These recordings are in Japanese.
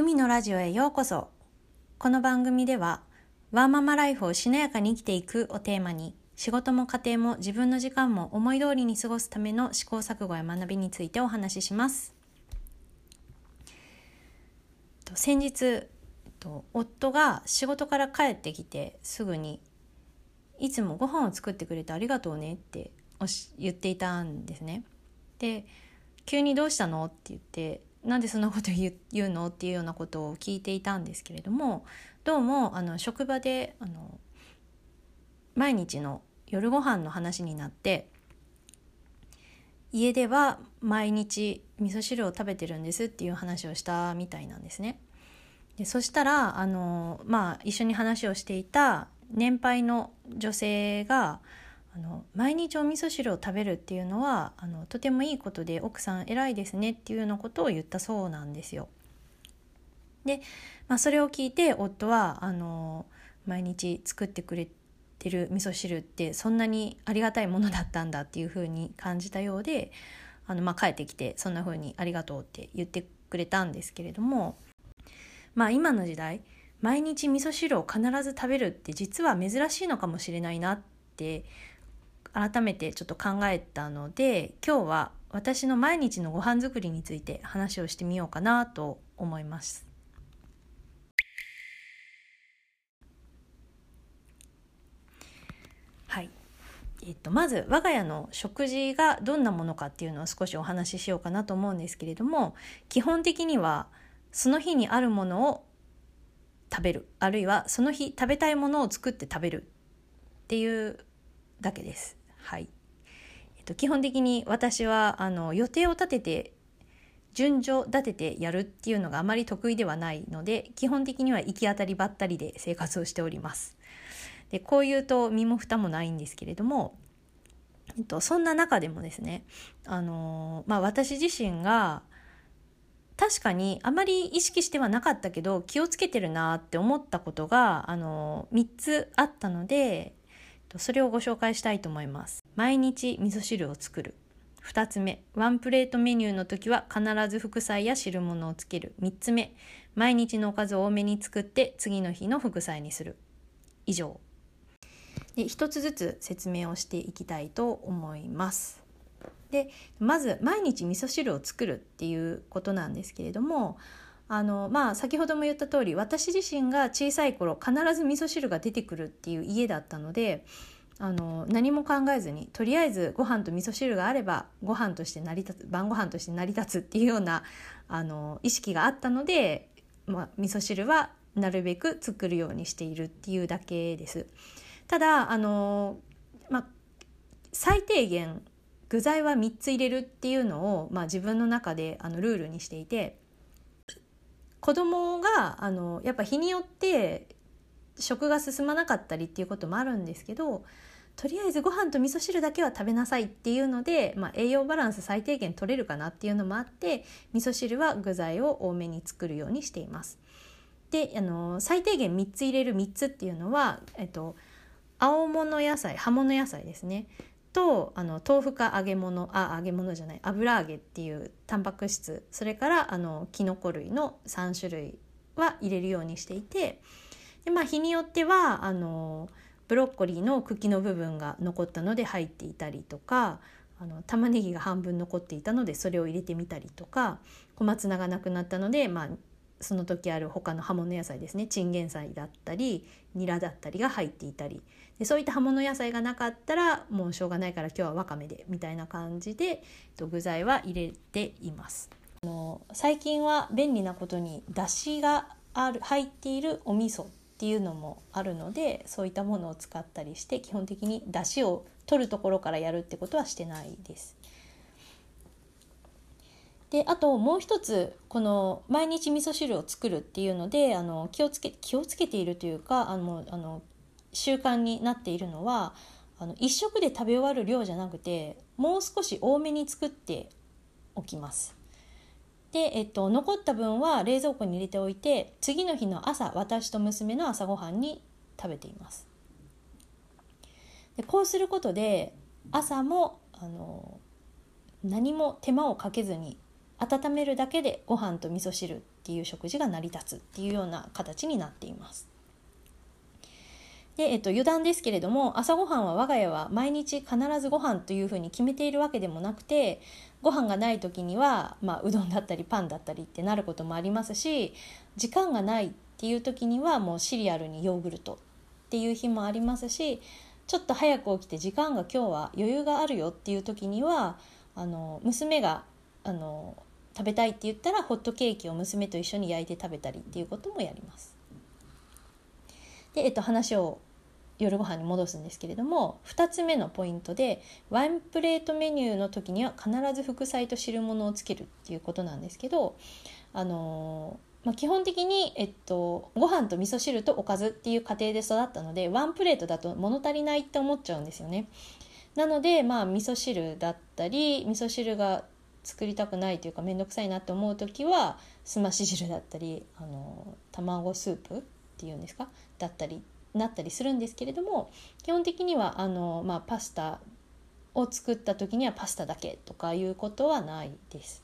海のラジオへようこそこの番組ではワーママライフをしなやかに生きていくをテーマに仕事も家庭も自分の時間も思い通りに過ごすための試行錯誤や学びについてお話しします先日夫が仕事から帰ってきてすぐに「いつもご飯を作ってくれてありがとうね」って言っていたんですね。で急にどうしたのって言ってなんでそんなこと言うの？っていうようなことを聞いていたんですけれどもどうもあの職場であの毎日の夜ご飯の話になって家では毎日味噌汁を食べてるんですっていう話をしたみたいなんですね。でそしたらあの、まあ、一緒に話をしていた年配の女性があの毎日お味噌汁を食べるっていうのはあのとてもいいことで奥さん偉いですねっていうようなことを言ったそうなんですよ。で、まあ、それを聞いて夫はあの毎日作ってくれてる味噌汁ってそんなにありがたいものだったんだっていうふうに感じたようであの、まあ、帰ってきてそんなふうにありがとうって言ってくれたんですけれどもまあ今の時代毎日味噌汁を必ず食べるって実は珍しいのかもしれないなって改めてちょっと考えたので今日は私の毎日のご飯作りについて話をしてみようかなと思います。はい、えっと、まず我が家の食事がどんなものかっていうのを少しお話ししようかなと思うんですけれども基本的にはその日にあるものを食べるあるいはその日食べたいものを作って食べるっていうだけです。はい。えっと、基本的に私はあの予定を立てて順序立ててやるっていうのがあまり得意ではないので基本的には行き当たりばったりで生活をしております。でこう言うと身も蓋もないんですけれども、えっと、そんな中でもですねあの、まあ、私自身が確かにあまり意識してはなかったけど気をつけてるなって思ったことがあの3つあったのでそれをご紹介したいと思います。毎日味噌汁を作る。2つ目。ワンプレートメニューの時は必ず副菜や汁物をつける。3つ目。毎日のおかずを多めに作って次の日の副菜にする。以上。で1つずつ説明をしていきたいと思います。でまず毎日味噌汁を作るっていうことなんですけれどもあのまあ先ほども言った通り私自身が小さい頃必ず味噌汁が出てくるっていう家だったのであの何も考えずにとりあえずご飯と味噌汁があればご飯として成り立つ晩ご飯として成り立つっていうようなあの意識があったので、まあ、味噌汁はなるべく作るようにしているっていうだけです。ただあの、まあ、最低限具材は3つ入れるっていうのを、まあ、自分の中であのルールにしていて子供があのやっぱ日によって食が進まなかったりっていうこともあるんですけどとりあえずご飯と味噌汁だけは食べなさいっていうので、まあ、栄養バランス最低限取れるかなっていうのもあって味噌汁は具材を多めに作るようにしています。であの最低限3つ入れる3つっていうのは、えっと、青物野菜葉物野菜ですねとあの豆腐か揚げ物あ揚げ物じゃない油揚げっていうタンパク質それからあのきのこ類の3種類は入れるようにしていてで、まあ、日によってはあのブロッコリーの茎の部分が残ったので入っていたりとかあの玉ねぎが半分残っていたのでそれを入れてみたりとか小松菜がなくなったので、まあ、その時ある他の葉物野菜ですねチンゲン菜だったりニラだったりが入っていたりでそういった葉物野菜がなかったらもうしょうがないから今日はわかめでみたいな感じで具材は入れています。あの最近は便利なことにだしがある入っているお味噌っていうのもあるのでそういったものを使ったりして基本的にだしを取るところからやるってことはしてないです。であともう一つこの毎日味噌汁を作るっていうのであの気をつけ気をつけているというかあのあの習慣になっているのはあの1食で食べ終わる量じゃなくてもう少し多めに作っておきます。で、えっと、残った分は冷蔵庫に入れておいて次の日の朝私と娘の朝ごはんに食べています。でこうすることで朝もあの何も手間をかけずに温めるだけでご飯と味噌汁っていう食事が成り立つっていうような形になっています。で、えっと、余談ですけれども朝ごはんは我が家は毎日必ずご飯というふうに決めているわけでもなくてご飯がない時には、まあ、うどんだったりパンだったりってなることもありますし時間がないっていう時にはもうシリアルにヨーグルトっていう日もありますしちょっと早く起きて時間が今日は余裕があるよっていう時にはあの娘があの食べたいって言ったらホットケーキを娘と一緒に焼いて食べたりっていうこともやります。で、えっと、話を夜ご飯に戻すんですけれども2つ目のポイントでワンプレートメニューの時には必ず副菜と汁物をつけるっていうことなんですけどあのまあ、基本的に、えっと、ご飯と味噌汁とおかずっていう家庭で育ったのでワンプレートだと物足りないって思っちゃうんですよね。なのでまあ味噌汁だったり味噌汁が作りたくないというか面倒くさいなって思う時はすまし汁だったりあの卵スープっていうんですか？だったりなったりするんですけれども基本的にはあの、まあ、パスタを作った時にはパスタだけとかいうことはないです。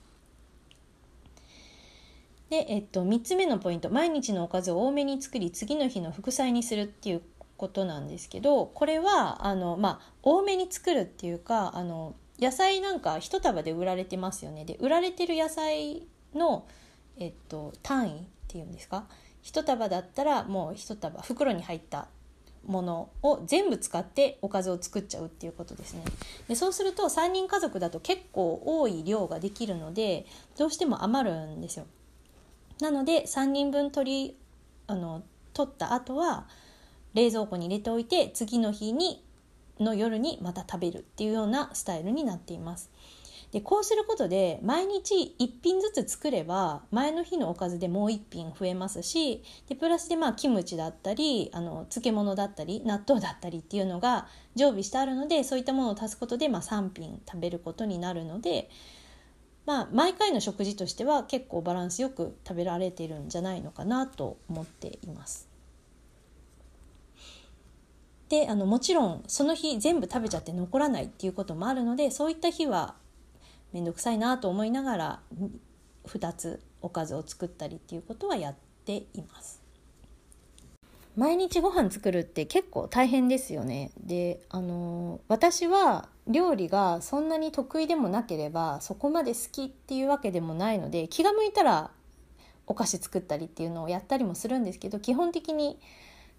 で、えっと、3つ目のポイント毎日のおかずを多めに作り次の日の副菜にするっていうことなんですけどこれはあの、まあ、多めに作るっていうかあの野菜なんか一束で売られてますよねで売られてる野菜の、えっと、単位っていうんですか1束だったらもう1束袋に入ったものを全部使っておかずを作っちゃうっていうことですね。でそうすると3人家族だと結構多い量ができるのでどうしても余るんですよ。なので3人分取りあの取った後は冷蔵庫に入れておいて次の日にの夜にまた食べるっていうようなスタイルになっています。でこうすることで毎日1品ずつ作れば前の日のおかずでもう1品増えますしでプラスでまあキムチだったりあの漬物だったり納豆だったりっていうのが常備してあるのでそういったものを足すことでまあ3品食べることになるので。まあ、毎回の食事としては結構バランスよく食べられてるんじゃないのかなと思っています。であのもちろんその日全部食べちゃって残らないっていうこともあるのでそういった日は面倒くさいなと思いながら2つおかずを作ったりっていうことはやっています。毎日ご飯作るって結構大変ですよね。であの私は料理がそんなに得意でもなければそこまで好きっていうわけでもないので気が向いたらお菓子作ったりっていうのをやったりもするんですけど基本的に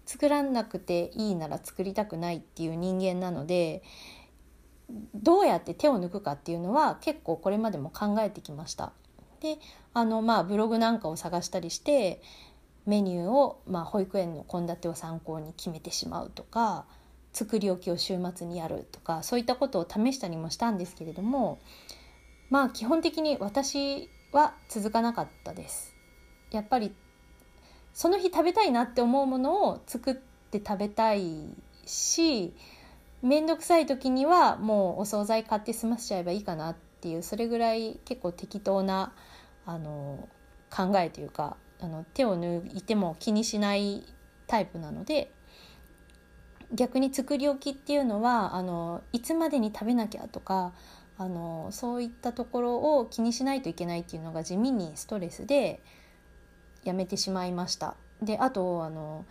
作らなくていいなら作りたくないっていう人間なのでどうやって手を抜くかっていうのは結構これまでも考えてきました。であのまあブログなんかを探したりしてメニューを、まあ、保育園の献立を参考に決めてしまうとか作り置きを週末にやるとかそういったことを試したりもしたんですけれどもまあ基本的に私は続かなかったです。やっぱりその日食べたいなって思うものを作って食べたいし面倒くさい時にはもうお惣菜買って済ませちゃえばいいかなっていうそれぐらい結構適当なあの考えというかあの手を抜いても気にしないタイプなので逆に作り置きっていうのはあのいつまでに食べなきゃとかあのそういったところを気にしないといけないっていうのが地味にストレスでやめてしまいました。であとあの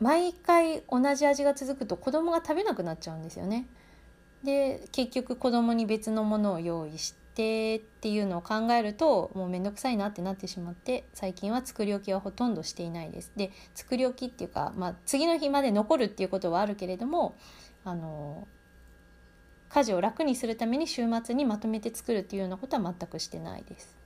毎回同じ味が続くと子供が食べなくなっちゃうんですよね。で結局子供に別のものを用意してっていうのを考えるともう面倒くさいなってなってしまって最近は作り置きはほとんどしていないです。で作り置きっていうか、まあ、次の日まで残るっていうことはあるけれどもあの家事を楽にするために週末にまとめて作るっていうようなことは全くしてないです。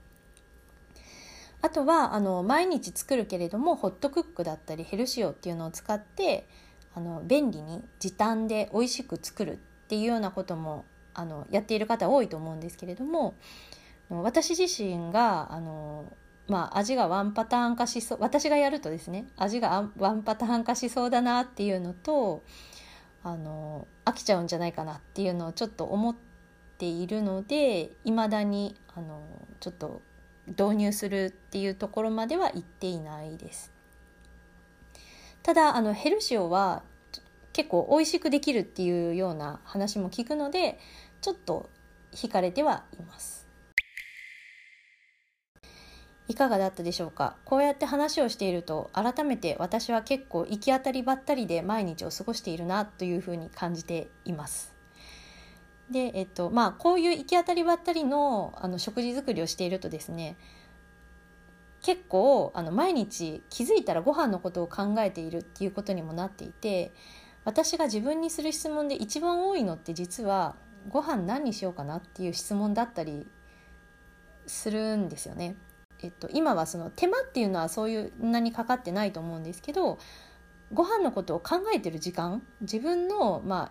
あとはあの毎日作るけれどもホットクックだったりヘルシオっていうのを使ってあの便利に時短で美味しく作るっていうようなこともあのやっている方多いと思うんですけれども私自身があの、まあ、味がワンパターン化しそう私がやるとですね味がワンパターン化しそうだなっていうのとあの飽きちゃうんじゃないかなっていうのをちょっと思っているのでいまだにあのちょっと導入するっていうところまでは行っていないです。ただあのヘルシオは結構美味しくできるっていうような話も聞くのでちょっと惹かれてはいます。いかがだったでしょうか？こうやって話をしていると改めて私は結構行き当たりばったりで毎日を過ごしているなというふうに感じています。でえっとまあこういう行き当たりばったりのあの食事作りをしているとですね結構あの毎日気づいたらご飯のことを考えているっていうことにもなっていて私が自分にする質問で一番多いのって実はご飯何にしようかなっていう質問だったりするんですよね。えっと、今はその手間っていうのはそういうなにかかってないと思うんですけどご飯のことを考えてる時間自分の,、ま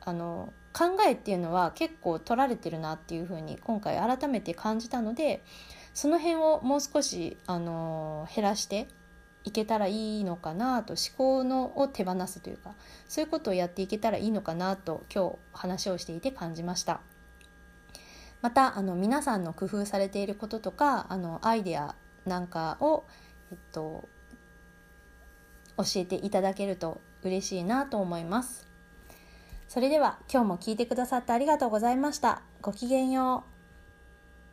あ、あの考えっていうのは結構取られてるなっていうふうに今回改めて感じたのでその辺をもう少しあの減らしていけたらいいのかなと思考のを手放すというかそういうことをやっていけたらいいのかなと今日話をしていて感じました。またあの皆さんの工夫されていることとかあのアイデアなんかを、えっと、教えていただけると嬉しいなと思います。それでは今日も聞いてくださってありがとうございました。ごきげんよう。